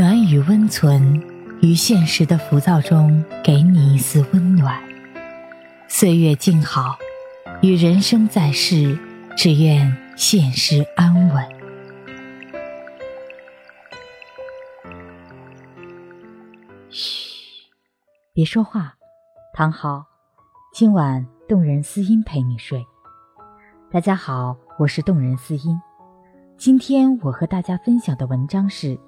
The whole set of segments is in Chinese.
暖与温存，于现实的浮躁中给你一丝温暖。岁月静好，与人生在世，只愿现实安稳。嘘，别说话，躺好，今晚动人思音陪你睡。大家好，我是动人思音。今天我和大家分享的文章是。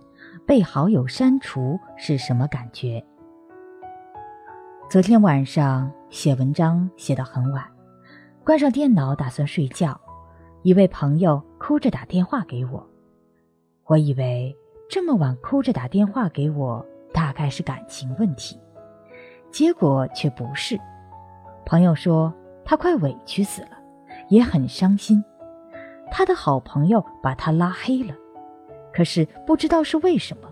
被好友删除是什么感觉？昨天晚上写文章写到很晚，关上电脑打算睡觉，一位朋友哭着打电话给我。我以为这么晚哭着打电话给我，大概是感情问题，结果却不是。朋友说他快委屈死了，也很伤心，他的好朋友把他拉黑了。可是不知道是为什么，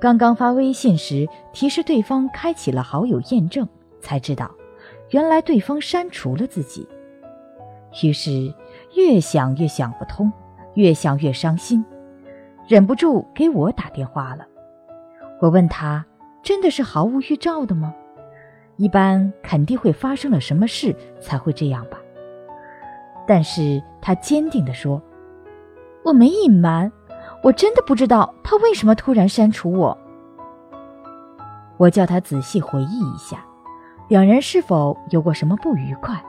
刚刚发微信时提示对方开启了好友验证，才知道原来对方删除了自己。于是越想越想不通，越想越伤心，忍不住给我打电话了。我问他：“真的是毫无预兆的吗？一般肯定会发生了什么事才会这样吧？”但是他坚定地说：“我没隐瞒。”我真的不知道他为什么突然删除我。我叫他仔细回忆一下，两人是否有过什么不愉快。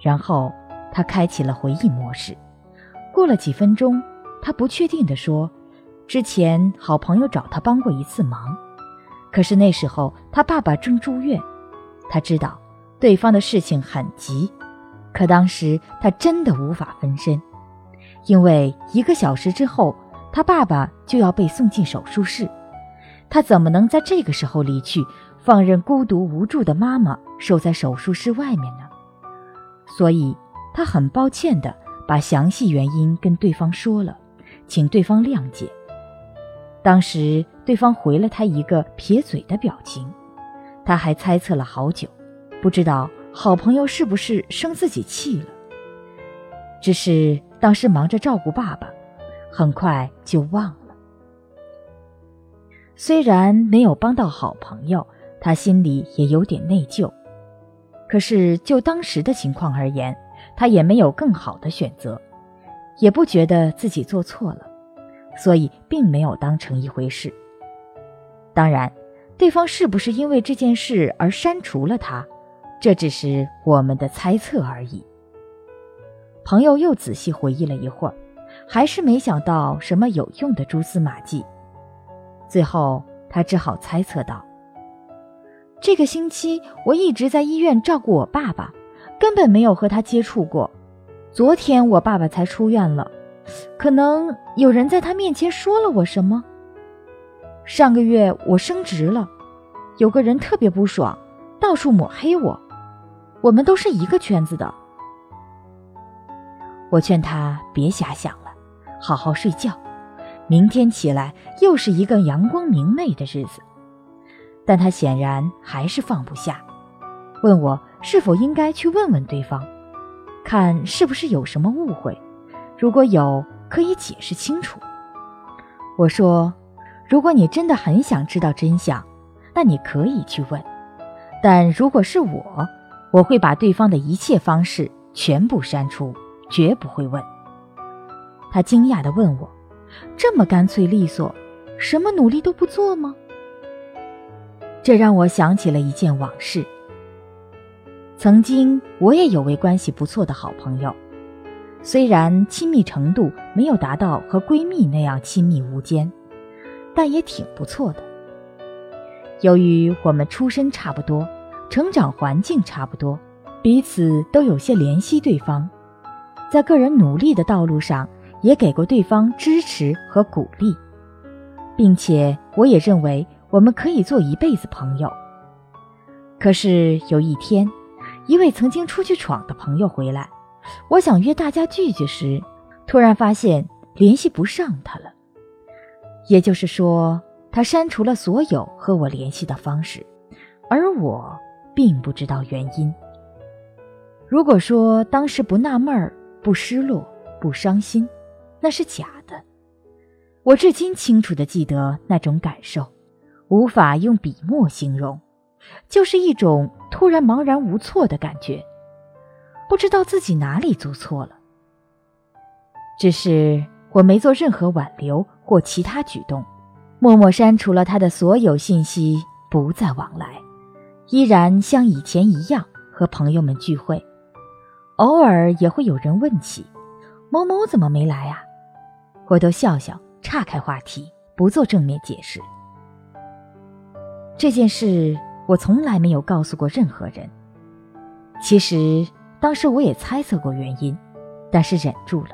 然后他开启了回忆模式。过了几分钟，他不确定地说：“之前好朋友找他帮过一次忙，可是那时候他爸爸正住院。他知道对方的事情很急，可当时他真的无法分身，因为一个小时之后。”他爸爸就要被送进手术室，他怎么能在这个时候离去，放任孤独无助的妈妈守在手术室外面呢？所以，他很抱歉的把详细原因跟对方说了，请对方谅解。当时，对方回了他一个撇嘴的表情，他还猜测了好久，不知道好朋友是不是生自己气了。只是当时忙着照顾爸爸。很快就忘了。虽然没有帮到好朋友，他心里也有点内疚。可是就当时的情况而言，他也没有更好的选择，也不觉得自己做错了，所以并没有当成一回事。当然，对方是不是因为这件事而删除了他，这只是我们的猜测而已。朋友又仔细回忆了一会儿。还是没想到什么有用的蛛丝马迹，最后他只好猜测道：“这个星期我一直在医院照顾我爸爸，根本没有和他接触过。昨天我爸爸才出院了，可能有人在他面前说了我什么。上个月我升职了，有个人特别不爽，到处抹黑我。我们都是一个圈子的。”我劝他别瞎想。好好睡觉，明天起来又是一个阳光明媚的日子。但他显然还是放不下，问我是否应该去问问对方，看是不是有什么误会，如果有，可以解释清楚。我说，如果你真的很想知道真相，那你可以去问。但如果是我，我会把对方的一切方式全部删除，绝不会问。他惊讶地问我：“这么干脆利索，什么努力都不做吗？”这让我想起了一件往事。曾经我也有位关系不错的好朋友，虽然亲密程度没有达到和闺蜜那样亲密无间，但也挺不错的。由于我们出身差不多，成长环境差不多，彼此都有些怜惜对方，在个人努力的道路上。也给过对方支持和鼓励，并且我也认为我们可以做一辈子朋友。可是有一天，一位曾经出去闯的朋友回来，我想约大家聚聚时，突然发现联系不上他了。也就是说，他删除了所有和我联系的方式，而我并不知道原因。如果说当时不纳闷儿、不失落、不伤心，那是假的。我至今清楚的记得那种感受，无法用笔墨形容，就是一种突然茫然无措的感觉，不知道自己哪里做错了。只是我没做任何挽留或其他举动，默默删除了他的所有信息，不再往来，依然像以前一样和朋友们聚会，偶尔也会有人问起某某怎么没来啊，我都笑笑。岔开话题，不做正面解释。这件事我从来没有告诉过任何人。其实当时我也猜测过原因，但是忍住了。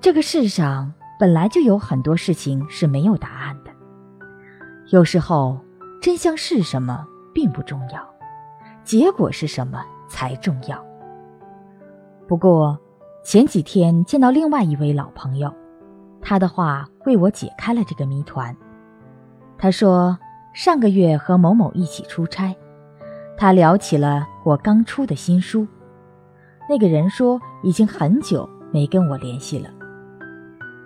这个世上本来就有很多事情是没有答案的。有时候真相是什么并不重要，结果是什么才重要。不过前几天见到另外一位老朋友。他的话为我解开了这个谜团。他说，上个月和某某一起出差，他聊起了我刚出的新书。那个人说，已经很久没跟我联系了。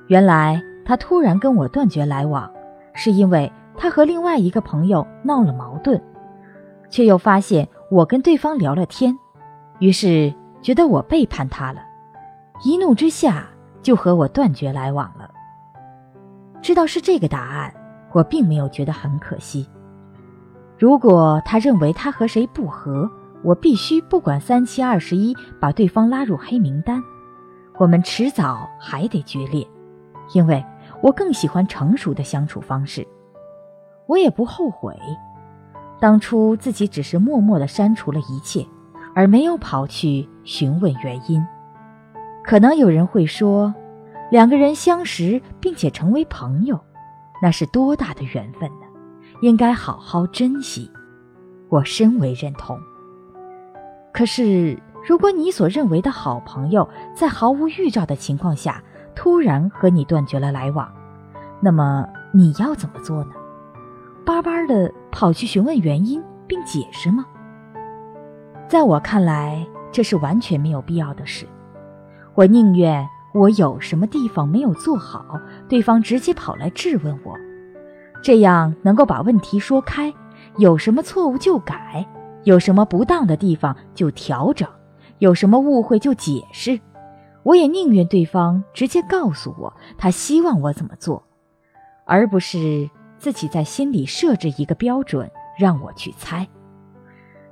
原来他突然跟我断绝来往，是因为他和另外一个朋友闹了矛盾，却又发现我跟对方聊了天，于是觉得我背叛他了，一怒之下。就和我断绝来往了。知道是这个答案，我并没有觉得很可惜。如果他认为他和谁不和，我必须不管三七二十一把对方拉入黑名单，我们迟早还得决裂，因为我更喜欢成熟的相处方式。我也不后悔，当初自己只是默默的删除了一切，而没有跑去询问原因。可能有人会说，两个人相识并且成为朋友，那是多大的缘分呢？应该好好珍惜。我深为认同。可是，如果你所认为的好朋友在毫无预兆的情况下突然和你断绝了来往，那么你要怎么做呢？巴巴的跑去询问原因并解释吗？在我看来，这是完全没有必要的事。我宁愿我有什么地方没有做好，对方直接跑来质问我，这样能够把问题说开，有什么错误就改，有什么不当的地方就调整，有什么误会就解释。我也宁愿对方直接告诉我他希望我怎么做，而不是自己在心里设置一个标准让我去猜。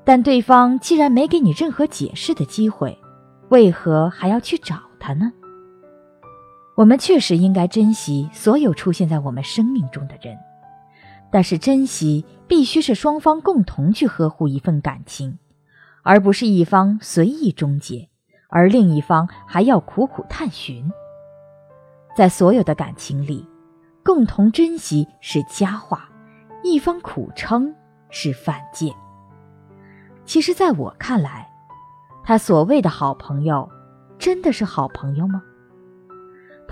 但对方既然没给你任何解释的机会。为何还要去找他呢？我们确实应该珍惜所有出现在我们生命中的人，但是珍惜必须是双方共同去呵护一份感情，而不是一方随意终结，而另一方还要苦苦探寻。在所有的感情里，共同珍惜是佳话，一方苦撑是犯贱。其实，在我看来。他所谓的好朋友，真的是好朋友吗？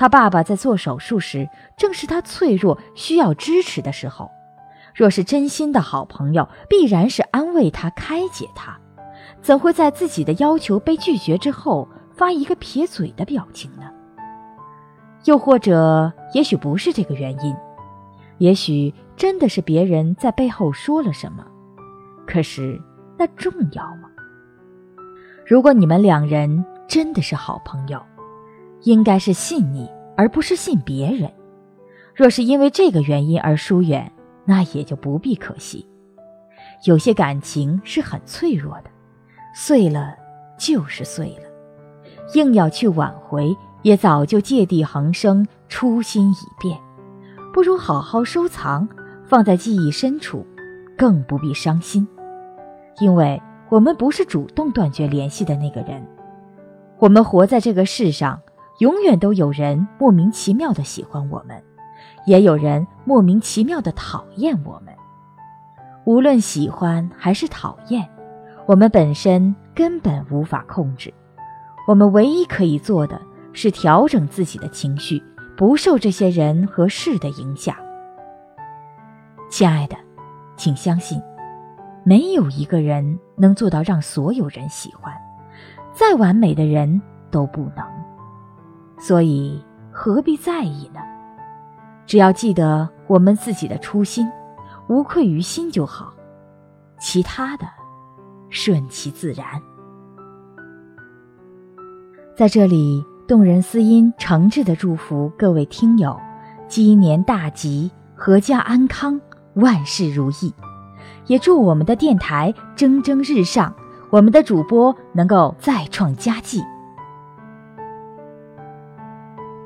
他爸爸在做手术时，正是他脆弱需要支持的时候。若是真心的好朋友，必然是安慰他、开解他，怎会在自己的要求被拒绝之后发一个撇嘴的表情呢？又或者，也许不是这个原因，也许真的是别人在背后说了什么。可是，那重要吗？如果你们两人真的是好朋友，应该是信你，而不是信别人。若是因为这个原因而疏远，那也就不必可惜。有些感情是很脆弱的，碎了就是碎了，硬要去挽回，也早就芥蒂横生，初心已变。不如好好收藏，放在记忆深处，更不必伤心，因为。我们不是主动断绝联系的那个人，我们活在这个世上，永远都有人莫名其妙的喜欢我们，也有人莫名其妙的讨厌我们。无论喜欢还是讨厌，我们本身根本无法控制。我们唯一可以做的是调整自己的情绪，不受这些人和事的影响。亲爱的，请相信。没有一个人能做到让所有人喜欢，再完美的人都不能。所以何必在意呢？只要记得我们自己的初心，无愧于心就好，其他的顺其自然。在这里，动人思音诚挚的祝福各位听友，鸡年大吉，阖家安康，万事如意。也祝我们的电台蒸蒸日上，我们的主播能够再创佳绩。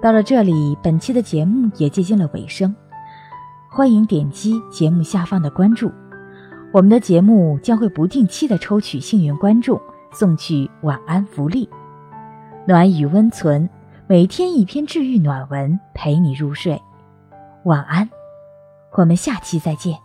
到了这里，本期的节目也接近了尾声，欢迎点击节目下方的关注，我们的节目将会不定期的抽取幸运观众送去晚安福利，暖与温存，每天一篇治愈暖文陪你入睡，晚安，我们下期再见。